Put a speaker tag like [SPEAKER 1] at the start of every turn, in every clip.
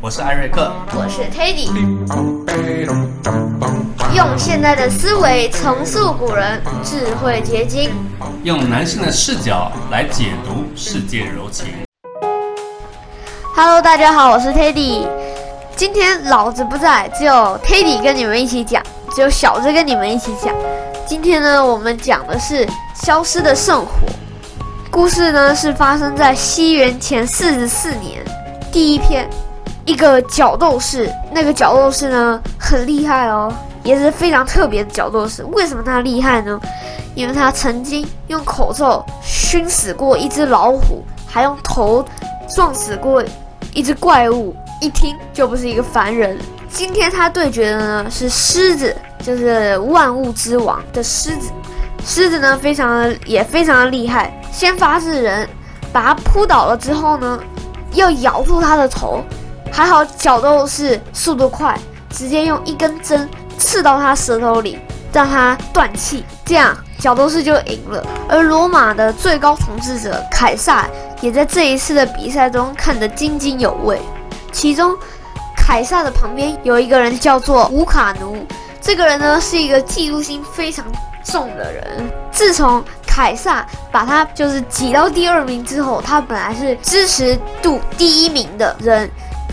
[SPEAKER 1] 我是艾瑞克，
[SPEAKER 2] 我是 Teddy。用现代的思维重塑古人智慧结晶，
[SPEAKER 1] 用男性的视角来解读世界柔情。
[SPEAKER 2] Hello，大家好，我是 Teddy。今天老子不在，只有 Teddy 跟你们一起讲，只有小子跟你们一起讲。今天呢，我们讲的是消失的圣火。故事呢是发生在西元前四十四年。第一篇，一个角斗士，那个角斗士呢很厉害哦，也是非常特别的角斗士。为什么他厉害呢？因为他曾经用口咒熏死过一只老虎，还用头撞死过一只怪物，一听就不是一个凡人。今天他对决的呢是狮子，就是万物之王的狮子。狮子呢非常的也非常的厉害，先发制人，把他扑倒了之后呢，要咬住他的头。还好角斗士速度快，直接用一根针刺到他舌头里，让他断气，这样角斗士就赢了。而罗马的最高统治者凯撒也在这一次的比赛中看得津津有味。其中，凯撒的旁边有一个人叫做乌卡奴，这个人呢是一个嫉妒心非常重的人。自从凯撒把他就是挤到第二名之后，他本来是支持度第一名的人。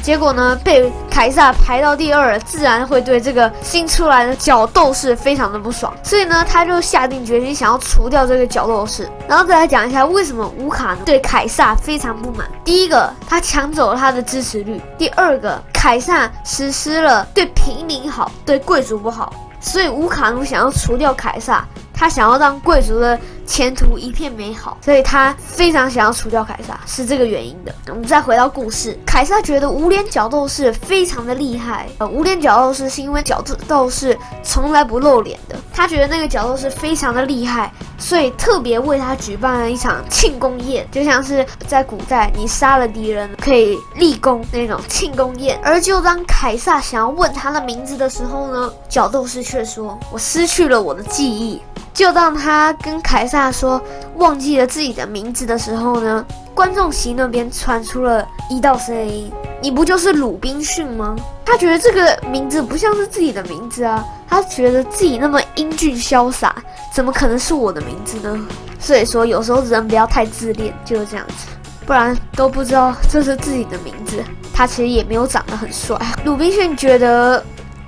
[SPEAKER 2] 结果呢，被凯撒排到第二，自然会对这个新出来的角斗士非常的不爽，所以呢，他就下定决心想要除掉这个角斗士。然后再来讲一下为什么乌卡对凯撒非常不满。第一个，他抢走了他的支持率；第二个，凯撒实施了对平民好、对贵族不好，所以乌卡奴想要除掉凯撒。他想要让贵族的前途一片美好，所以他非常想要除掉凯撒，是这个原因的。我们再回到故事，凯撒觉得无脸角斗士非常的厉害。呃，无脸角斗士是因为角斗士从来不露脸的，他觉得那个角斗士非常的厉害，所以特别为他举办了一场庆功宴，就像是在古代你杀了敌人可以立功那种庆功宴。而就当凯撒想要问他的名字的时候呢，角斗士却说：“我失去了我的记忆。”就当他跟凯撒说忘记了自己的名字的时候呢，观众席那边传出了一道声音：“你不就是鲁滨逊吗？”他觉得这个名字不像是自己的名字啊，他觉得自己那么英俊潇洒，怎么可能是我的名字呢？所以说，有时候人不要太自恋，就是这样子，不然都不知道这是自己的名字。他其实也没有长得很帅。鲁滨逊觉得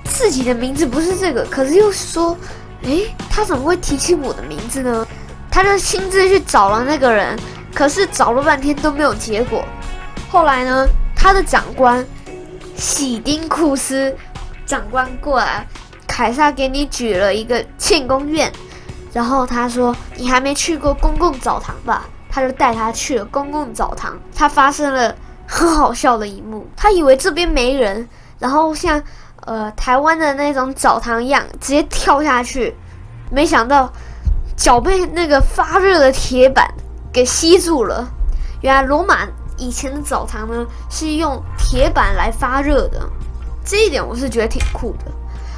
[SPEAKER 2] 自己的名字不是这个，可是又说。诶，他怎么会提起我的名字呢？他就亲自去找了那个人，可是找了半天都没有结果。后来呢，他的长官喜丁库斯长官过来，凯撒给你举了一个庆功宴，然后他说你还没去过公共澡堂吧？他就带他去了公共澡堂。他发生了很好笑的一幕，他以为这边没人，然后像。呃，台湾的那种澡堂一样，直接跳下去，没想到脚被那个发热的铁板给吸住了。原来罗马以前的澡堂呢是用铁板来发热的，这一点我是觉得挺酷的。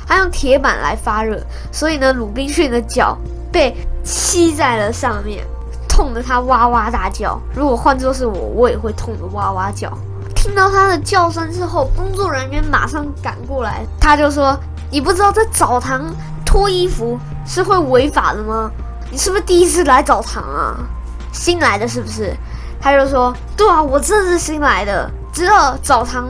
[SPEAKER 2] 他用铁板来发热，所以呢，鲁滨逊的脚被吸在了上面，痛得他哇哇大叫。如果换作是我，我也会痛得哇哇叫。听到他的叫声之后，工作人员马上赶过来。他就说：“你不知道在澡堂脱衣服是会违法的吗？你是不是第一次来澡堂啊？新来的是不是？”他就说：“对啊，我这是新来的。”直到澡堂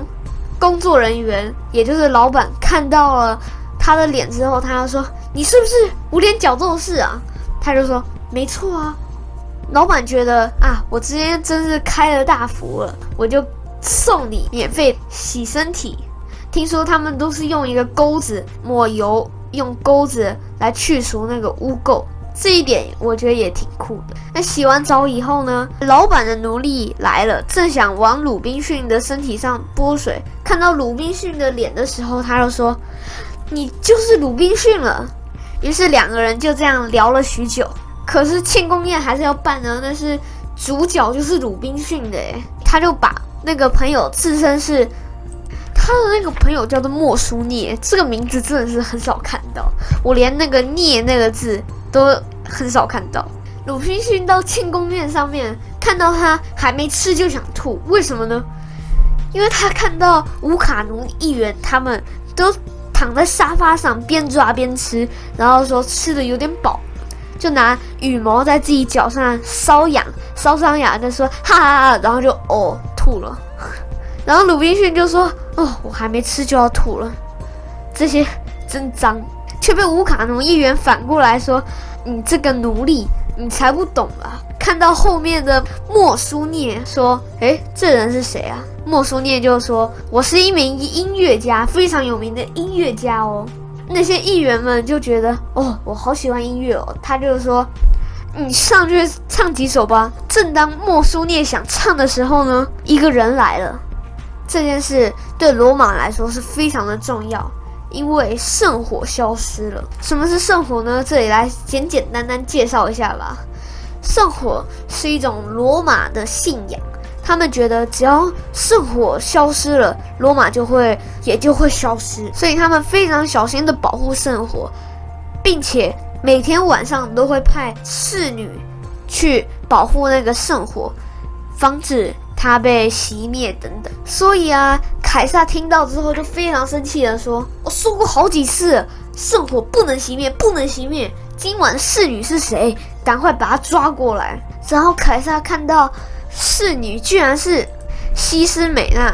[SPEAKER 2] 工作人员，也就是老板看到了他的脸之后，他就说：“你是不是无脸角斗士啊？”他就说：“没错啊。”老板觉得啊，我今天真是开了大福了，我就。送你免费洗身体，听说他们都是用一个钩子抹油，用钩子来去除那个污垢，这一点我觉得也挺酷的。那洗完澡以后呢，老板的奴隶来了，正想往鲁滨逊的身体上泼水，看到鲁滨逊的脸的时候，他就说：“你就是鲁滨逊了。”于是两个人就这样聊了许久。可是庆功宴还是要办的，那是主角就是鲁滨逊的，他就把那个朋友自称是他的那个朋友叫做莫书涅，这个名字真的是很少看到，我连那个涅那个字都很少看到。鲁滨逊到庆功宴上面看到他还没吃就想吐，为什么呢？因为他看到乌卡奴议员他们都躺在沙发上边抓边吃，然后说吃的有点饱。就拿羽毛在自己脚上搔痒，搔伤痒就说哈哈，然后就哦吐了。然后鲁滨逊就说哦，我还没吃就要吐了，这些真脏。却被乌卡农议员反过来说，你这个奴隶，你才不懂吧？看到后面的莫苏涅说，诶，这人是谁啊？莫苏涅就说，我是一名音乐家，非常有名的音乐家哦。那些议员们就觉得哦，我好喜欢音乐哦。他就说，你上去唱几首吧。正当莫苏涅想唱的时候呢，一个人来了。这件事对罗马来说是非常的重要，因为圣火消失了。什么是圣火呢？这里来简简单单介绍一下吧。圣火是一种罗马的信仰。他们觉得只要圣火消失了，罗马就会也就会消失，所以他们非常小心的保护圣火，并且每天晚上都会派侍女去保护那个圣火，防止它被熄灭等等。所以啊，凯撒听到之后就非常生气的说：“我说过好几次，圣火不能熄灭，不能熄灭。今晚侍女是谁？赶快把她抓过来。”然后凯撒看到。侍女居然是西施美娜，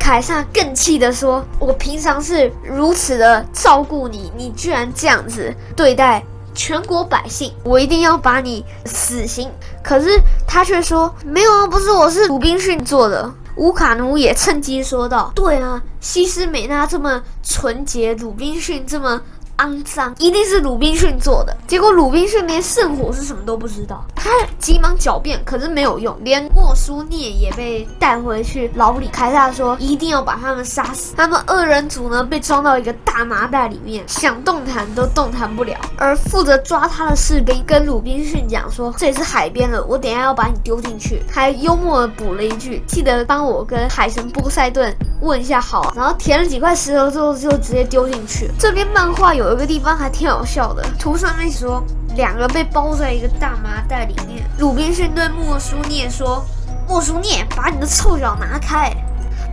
[SPEAKER 2] 凯撒更气地说：“我平常是如此的照顾你，你居然这样子对待全国百姓，我一定要把你死刑。”可是他却说：“没有啊，不是，我是鲁滨逊做的。”乌卡奴也趁机说道：“对啊，西施美娜这么纯洁，鲁滨逊这么……”肮脏，一定是鲁滨逊做的。结果鲁滨逊连圣火是什么都不知道，他急忙狡辩，可是没有用，连莫苏涅也被带回去牢里。凯撒说一定要把他们杀死。他们二人组呢被装到一个大麻袋里面，想动弹都动弹不了。而负责抓他的士兵跟鲁滨逊讲说，这里是海边了，我等下要把你丢进去。还幽默的补了一句，记得帮我跟海神波塞顿问一下好。然后填了几块石头之后，就直接丢进去。这边漫画有。有一个地方还挺好笑的，图上面说两个被包在一个大麻袋里面。鲁滨逊对莫苏涅说：“莫苏涅，把你的臭脚拿开。”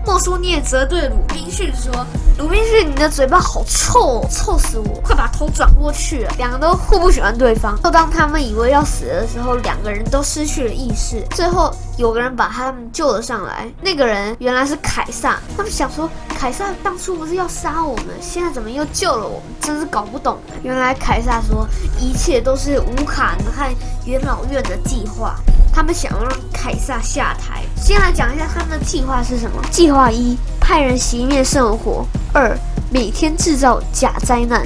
[SPEAKER 2] 莫苏涅则对鲁滨逊说：“鲁滨逊，你的嘴巴好臭，哦臭死我！快把头转过去。”两个都互不喜欢对方。就当他们以为要死的时候，两个人都失去了意识。最后有个人把他们救了上来，那个人原来是凯撒。他们想说，凯撒当初不是要杀我们，现在怎么又救了我们？真是搞不懂。原来凯撒说，一切都是乌卡和元老院的计划。他们想要让凯撒下台。先来讲一下他们的计划是什么？计划一：派人熄灭圣火；二：每天制造假灾难，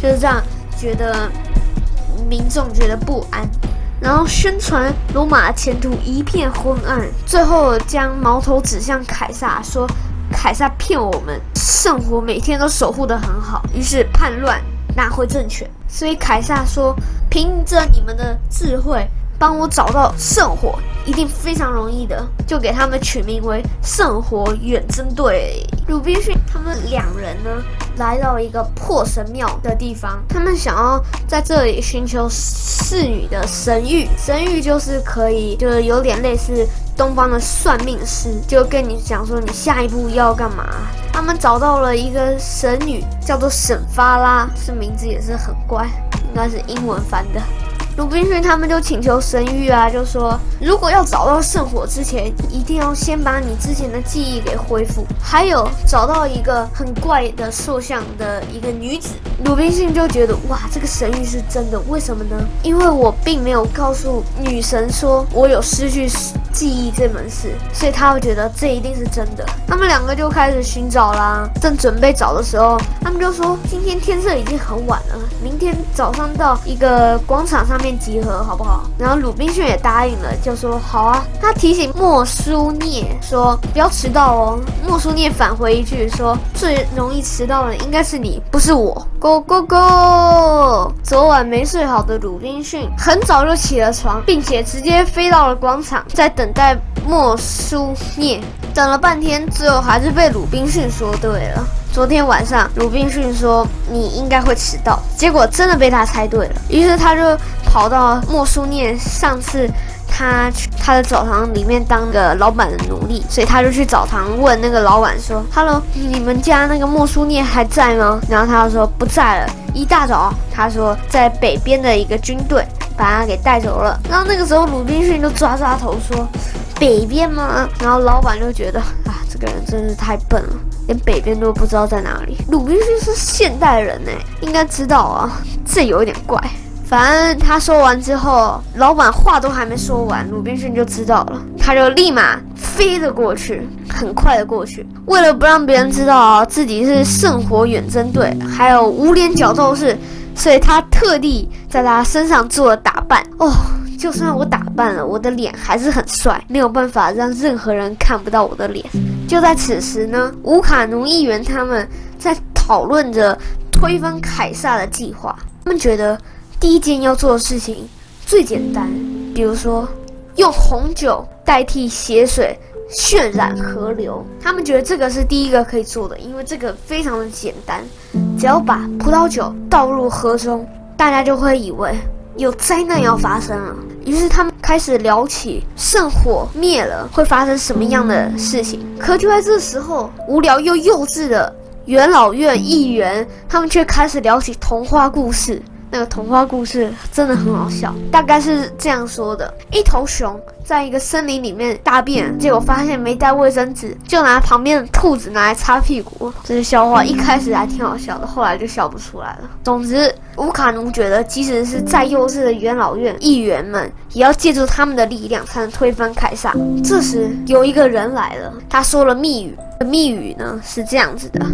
[SPEAKER 2] 就是这样，觉得民众觉得不安，然后宣传罗马前途一片昏暗，最后将矛头指向凯撒，说凯撒骗我们，圣火每天都守护得很好，于是叛乱拿回政权。所以凯撒说：凭着你们的智慧。帮我找到圣火，一定非常容易的，就给他们取名为圣火远征队。鲁滨逊他们两人呢，来到一个破神庙的地方，他们想要在这里寻求侍女的神谕。神谕就是可以，就是有点类似东方的算命师，就跟你讲说你下一步要干嘛。他们找到了一个神女，叫做沈发拉，是名字也是很怪，应该是英文翻的。鲁滨逊他们就请求神谕啊，就说如果要找到圣火之前，一定要先把你之前的记忆给恢复，还有找到一个很怪的塑像的一个女子。鲁滨逊就觉得哇，这个神谕是真的，为什么呢？因为我并没有告诉女神说我有失去记忆这门事，所以他会觉得这一定是真的。他们两个就开始寻找啦，正准备找的时候，他们就说今天天色已经很晚了，明天早上到一个广场上面。面集合，好不好？然后鲁滨逊也答应了，就说好啊。他提醒莫苏涅说不要迟到哦。莫苏涅返回一句说最容易迟到的应该是你，不是我。Go go go！昨晚没睡好的鲁滨逊很早就起了床，并且直接飞到了广场，在等待莫苏涅。等了半天，最后还是被鲁滨逊说对了。昨天晚上，鲁滨逊说你应该会迟到，结果真的被他猜对了。于是他就跑到莫苏涅上次他去他的澡堂里面当个老板的奴隶，所以他就去澡堂问那个老板说：“Hello，你们家那个莫苏涅还在吗？”然后他就说不在了。一大早，他说在北边的一个军队把他给带走了。然后那个时候，鲁滨逊就抓抓头说：“北边吗？”然后老板就觉得啊，这个人真是太笨了。连北边都不知道在哪里。鲁滨逊是现代人呢，应该知道啊。这有一点怪。反正他说完之后，老板话都还没说完，鲁滨逊就知道了。他就立马飞了过去，很快的过去。为了不让别人知道自己是圣火远征队，还有无脸角斗士，所以他特地在他身上做了打扮。哦，就算我打扮了，我的脸还是很帅，没有办法让任何人看不到我的脸。就在此时呢，乌卡奴议员他们在讨论着推翻凯撒的计划。他们觉得第一件要做的事情最简单，比如说用红酒代替血水渲染河流。他们觉得这个是第一个可以做的，因为这个非常的简单，只要把葡萄酒倒入河中，大家就会以为有灾难要发生了。于是他们开始聊起圣火灭了会发生什么样的事情。可就在这时候，无聊又幼稚的元老院议员，他们却开始聊起童话故事。那个童话故事真的很好笑，大概是这样说的：一头熊在一个森林里面大便，结果发现没带卫生纸，就拿旁边的兔子拿来擦屁股。这是笑话一开始还挺好笑的，后来就笑不出来了。总之，乌卡奴觉得，即使是再幼稚的元老院议员们，也要借助他们的力量才能推翻凯撒。这时，有一个人来了，他说了密语，密语呢是这样子的。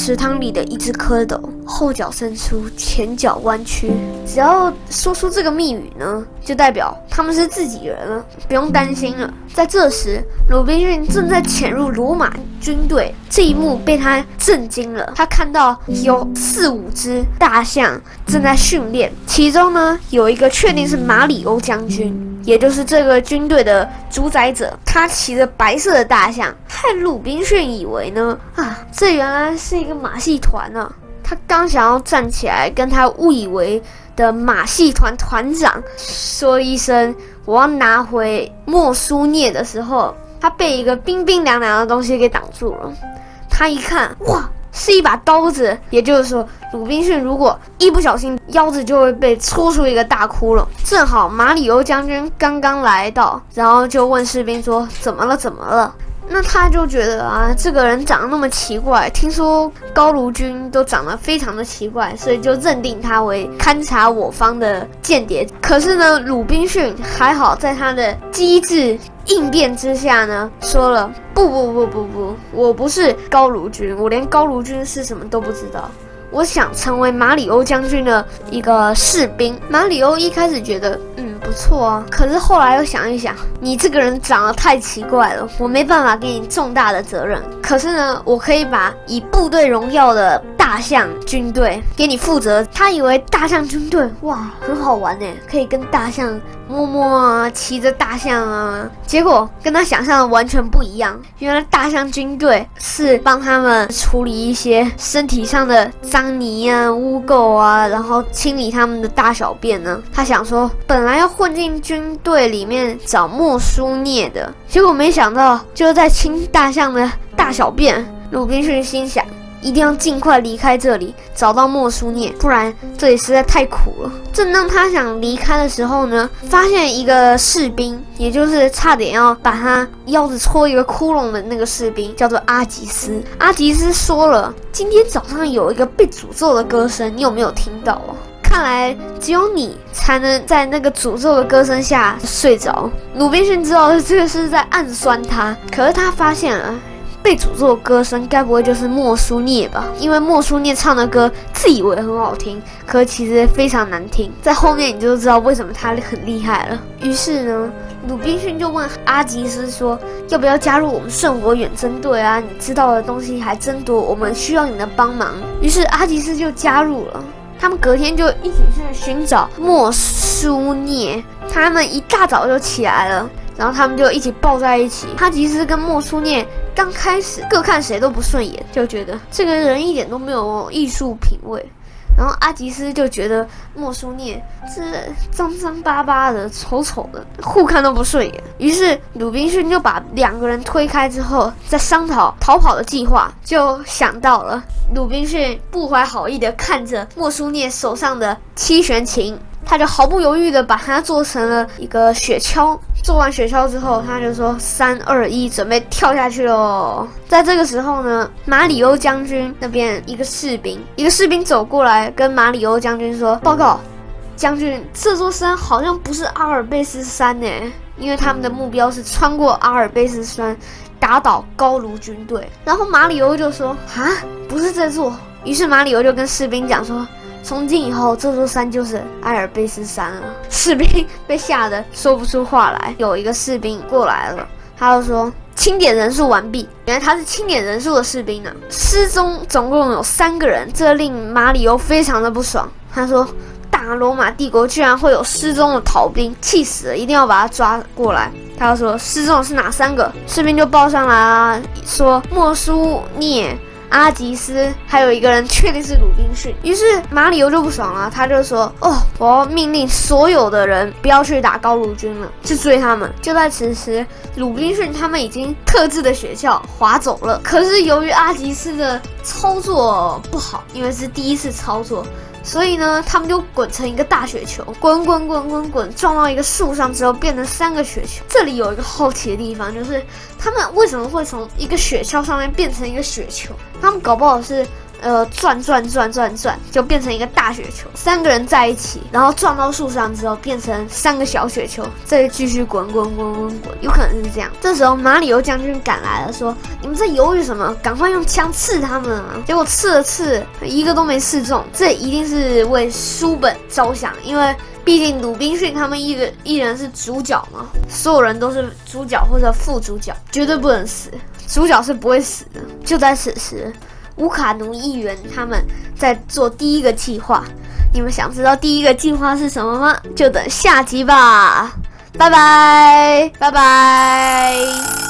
[SPEAKER 2] 池塘里的一只蝌蚪，后脚伸出，前脚弯曲。只要说出这个密语呢，就代表他们是自己人了，不用担心了。在这时，鲁滨逊正在潜入罗马军队，这一幕被他震惊了。他看到有四五只大象正在训练，其中呢有一个确定是马里欧将军。也就是这个军队的主宰者，他骑着白色的大象，害鲁滨逊以为呢啊，这原来是一个马戏团呢。他刚想要站起来跟他误以为的马戏团团长说一声我要拿回莫苏涅的时候，他被一个冰冰凉凉的东西给挡住了。他一看，哇！是一把刀子，也就是说，鲁滨逊如果一不小心，腰子就会被戳出一个大窟窿。正好马里欧将军刚刚来到，然后就问士兵说：“怎么了？怎么了？”那他就觉得啊，这个人长得那么奇怪，听说高卢军都长得非常的奇怪，所以就认定他为勘察我方的间谍。可是呢，鲁滨逊还好，在他的机智应变之下呢，说了不不不不不，我不是高卢军，我连高卢军是什么都不知道。我想成为马里欧将军的一个士兵。马里欧一开始觉得，嗯，不错啊。可是后来又想一想，你这个人长得太奇怪了，我没办法给你重大的责任。可是呢，我可以把以部队荣耀的大象军队给你负责。他以为大象军队哇很好玩呢，可以跟大象默默啊，骑着大象啊。结果跟他想象的完全不一样。原来大象军队是帮他们处理一些身体上的脏。泥啊，污垢啊，然后清理他们的大小便呢。他想说，本来要混进军队里面找莫苏涅的，结果没想到就在清大象的大小便。鲁滨逊心想。一定要尽快离开这里，找到莫苏涅，不然这里实在太苦了。正当他想离开的时候呢，发现一个士兵，也就是差点要把他腰子戳一个窟窿的那个士兵，叫做阿吉斯。阿吉斯说了，今天早上有一个被诅咒的歌声，你有没有听到啊？看来只有你才能在那个诅咒的歌声下睡着。鲁滨逊知道这个是在暗酸他，可是他发现了。被诅咒的歌声，该不会就是莫苏涅吧？因为莫苏涅唱的歌自以为很好听，可其实非常难听。在后面你就知道为什么他很厉害了。于是呢，鲁滨逊就问阿吉斯说：“要不要加入我们圣火远征队啊？你知道的东西还真多，我们需要你的帮忙。”于是阿吉斯就加入了。他们隔天就一起去寻找莫苏涅。他们一大早就起来了。然后他们就一起抱在一起。哈吉斯跟莫苏涅刚开始各看谁都不顺眼，就觉得这个人一点都没有艺术品味。然后阿吉斯就觉得莫苏涅这脏脏巴巴的、丑丑的，互看都不顺眼。于是鲁滨逊就把两个人推开之后，在商讨逃跑的计划，就想到了鲁滨逊不怀好意的看着莫苏涅手上的七弦琴。他就毫不犹豫的把它做成了一个雪橇。做完雪橇之后，他就说：“三二一，准备跳下去喽！”在这个时候呢，马里欧将军那边一个士兵，一个士兵走过来跟马里欧将军说：“报告，将军，这座山好像不是阿尔卑斯山呢，因为他们的目标是穿过阿尔卑斯山，打倒高卢军队。”然后马里欧就说：“啊，不是这座。”于是马里欧就跟士兵讲说。从今以后，这座山就是阿尔卑斯山了。士兵被吓得说不出话来。有一个士兵过来了，他就说：“清点人数完毕。”原来他是清点人数的士兵呢。失踪总共有三个人，这令马里欧非常的不爽。他说：“大罗马帝国居然会有失踪的逃兵，气死了！一定要把他抓过来。”他就说：“失踪的是哪三个？”士兵就报上来啊，说：“莫苏涅。”阿吉斯还有一个人确定是鲁滨逊，于是马里欧就不爽了，他就说：“哦，我要命令所有的人不要去打高卢军了，去追他们。”就在此时，鲁滨逊他们已经特制的雪橇滑走了。可是由于阿吉斯的操作不好，因为是第一次操作。所以呢，他们就滚成一个大雪球，滚滚滚滚滚，撞到一个树上之后，变成三个雪球。这里有一个好奇的地方，就是他们为什么会从一个雪橇上面变成一个雪球？他们搞不好是。呃，转转转转转，就变成一个大雪球。三个人在一起，然后撞到树上之后，变成三个小雪球，再继续滚滚滚滚滚，有可能是这样。这时候马里欧将军赶来了，说：“你们在犹豫什么？赶快用枪刺他们啊！”结果刺了刺，一个都没刺中。这一定是为书本着想，因为毕竟鲁滨逊他们一个一人是主角嘛，所有人都是主角或者副主角，绝对不能死，主角是不会死的。就在此时。乌卡奴议员他们在做第一个计划，你们想知道第一个计划是什么吗？就等下集吧，拜拜，拜拜。